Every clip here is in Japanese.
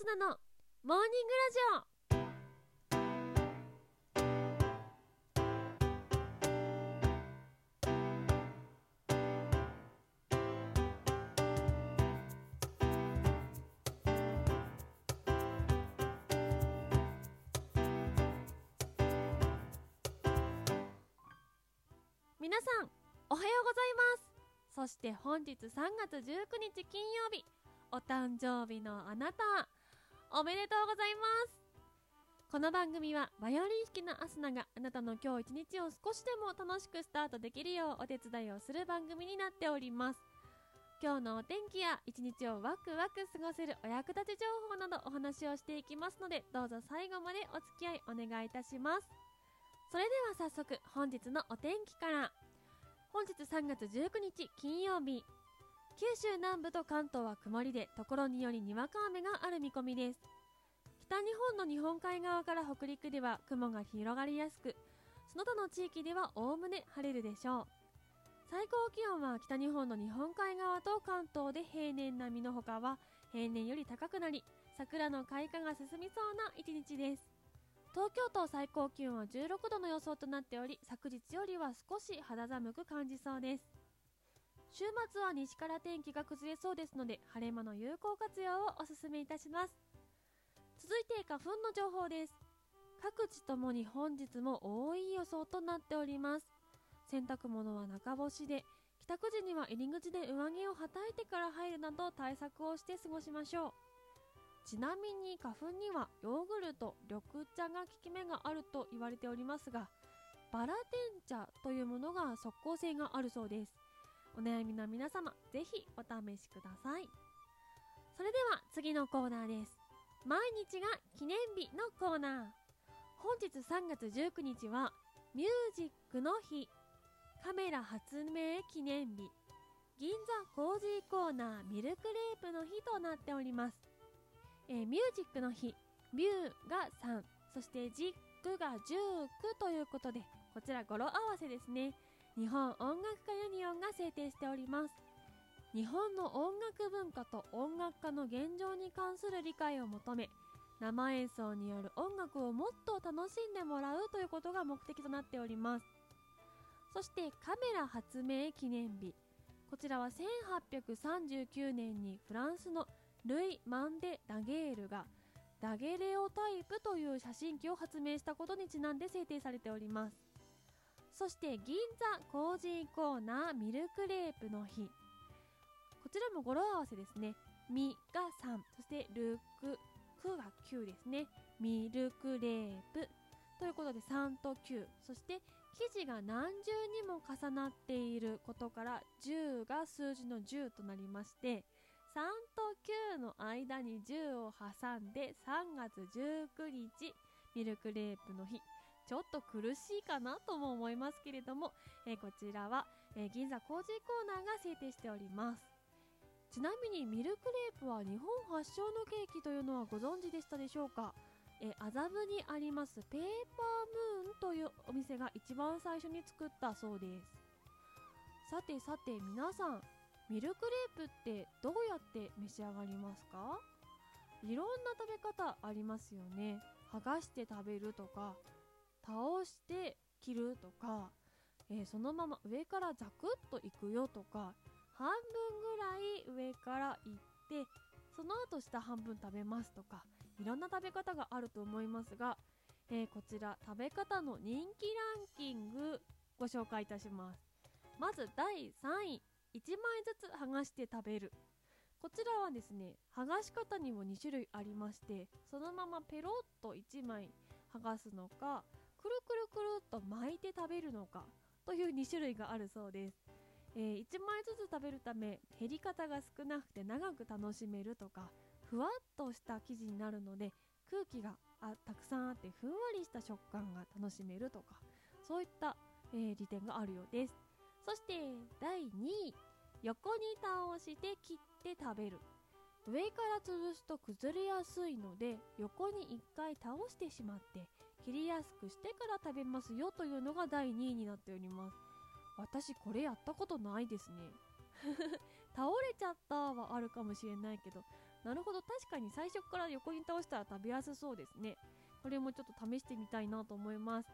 スナのモーニングラジオ。皆さんおはようございます。そして本日3月19日金曜日。お誕生日のあなた。おめでとうございます。この番組はバイオリン弾きのアスナがあなたの今日一日を少しでも楽しくスタートできるようお手伝いをする番組になっております。今日のお天気や一日をワクワク過ごせるお役立ち情報などお話をしていきますのでどうぞ最後までお付き合いお願いいたします。それでは早速本日のお天気から。本日3月19日金曜日。九州南部と関東は曇りでところによりにわか雨がある見込みです。北日本の日本海側から北陸では雲が広がりやすくその他の地域ではおおむね晴れるでしょう。最高気温は北日本の日本海側と関東で平年並みのほかは平年より高くなり桜の開花が進みそうな一日です。東京都最高気温は16度の予想となっており昨日よりは少し肌寒く感じそうです。週末は西から天気が崩れそうですので晴れ間の有効活用をお勧めいたします。続いて花粉の情報です。各地ともに本日も多い予想となっております。洗濯物は中干しで帰宅時には入り口で上着をはたいてから入るなど対策をして過ごしましょう。ちなみに花粉にはヨーグルト緑茶が効き目があると言われておりますがバラテン茶というものが即効性があるそうです。お悩みの皆様ぜひお試しください。それでは次のコーナーです。毎日が記念日のコーナー。本日3月19日はミュージックの日。カメラ発明記念日。銀座コージーコーナーミルクレープの日となっております、えー、ミュージックの日。ミューが3そしてジックが19ということでこちら語呂合わせですね。日本音楽家ユニオンが制定しております。日本の音楽文化と音楽家の現状に関する理解を求め生演奏による音楽をもっと楽しんでもらうということが目的となっております。そしてカメラ発明記念日。こちらは1839年にフランスのルイ・マンデ・ダゲールがダゲレオタイプという写真機を発明したことにちなんで制定されております。そして銀座コージーコーナーミルクレープの日。こちらも語呂合わせですね。みが3そしてルククが9ですね。ミルクレープ。ということで3と9そして生地が何重にも重なっていることから10が数字の10となりまして3と9の間に10を挟んで3月19日ミルクレープの日。ちょっと苦しいかなとも思いますけれども、え、こちらは、え、銀座コージーコーナーが制定しております。ちなみにミルクレープは日本発祥のケーキというのはご存知でしたでしょうか？え麻布にありますペーパームーンというお店が一番最初に作ったそうです。さてさて皆さんミルクレープってどうやって召し上がりますか？いろんな食べ方ありますよね。剥がして食べるとか倒して切るとか、えー、そのまま上からザクッといくよとか半分ぐらい上からいってその後下半分食べますとかいろんな食べ方があると思いますが、えー、こちら食べ方の人気ランキングご紹介いたします。まず第3位1枚ずつ剥がして食べる。こちらはですね剥がし方にも2種類ありましてそのままペロッと1枚剥がすのかくるくるくるっと巻いて食べるのかという2種類があるそうです、えー、1枚ずつ食べるため減り方が少なくて長く楽しめるとかふわっとした生地になるので空気があたくさんあってふんわりした食感が楽しめるとかそういった、えー、利点があるようです。そして第2位横に倒して切って食べる。上から潰すと崩れやすいので横に1回倒してしまって切りやすくしてから食べますよというのが第2位になっております。私これやったことないですね。倒れちゃったはあるかもしれないけど。なるほど。確かに最初から横に倒したら食べやすそうですね。これもちょっと試してみたいなと思います。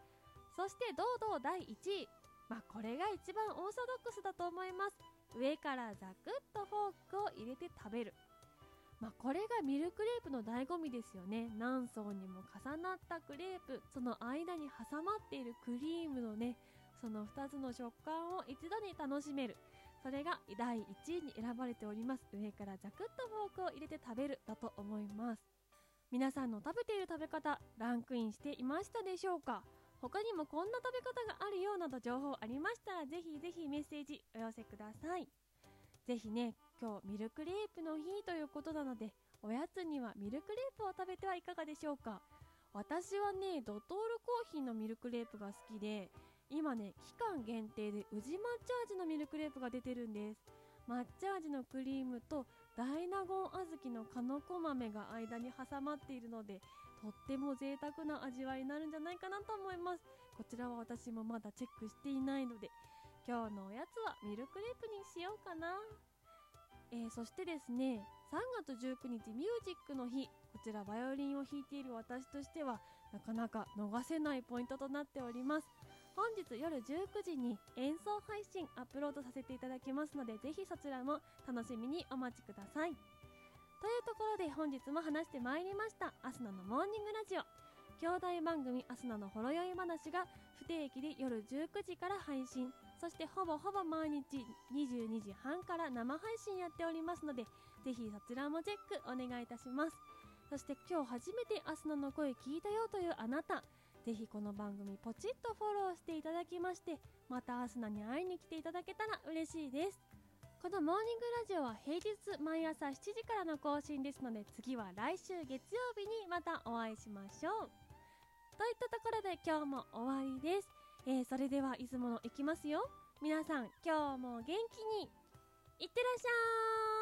そして堂々第1位。まあこれが一番オーソドックスだと思います。上からザクッとフォークを入れて食べる。まあ、これがミルクレープの醍醐味ですよね。何層にも重なったクレープ。その間に挟まっているクリームのねその2つの食感を一度に楽しめる。それが第1位に選ばれております。上からザクッとフォークを入れて食べるだと思います。皆さんの食べている食べ方ランクインしていましたでしょうか？他にもこんな食べ方があるようなど情報ありましたらぜひぜひメッセージお寄せください。ぜひね今日ミルクレープの日ということなのでおやつにはミルクレープを食べてはいかがでしょうか。私はねドトールコーヒーのミルクレープが好きで今ね期間限定で宇治抹茶味のミルクレープが出てるんです。抹茶味のクリームと大納言小豆のかのこ豆が間に挟まっているのでとっても贅沢な味わいになるんじゃないかなと思います。こちらは私もまだチェックしていないので今日のおやつはミルクレープにしようかな。えー、そしてですね3月19日ミュージックの日。こちらバイオリンを弾いている私としてはなかなか逃せないポイントとなっております。本日夜19時に演奏配信アップロードさせていただきますのでぜひそちらも楽しみにお待ちください。というところで本日も話してまいりました。アスナのモーニングラジオ。兄弟番組アスナのほろ酔い話が不定期で夜19時から配信。そしてほぼほぼ毎日22時半から生配信やっておりますのでぜひそちらもチェックお願いいたします。そして今日初めてアスナの声聞いたよというあなたぜひこの番組ポチッとフォローしていただきましてまたアスナに会いに来ていただけたら嬉しいです。このモーニングラジオは平日毎朝7時からの更新ですので次は来週月曜日にまたお会いしましょう。といったところで今日も終わりです、えー、それでは出雲の行きますよ。皆さん今日も元気に。いってらっしゃい。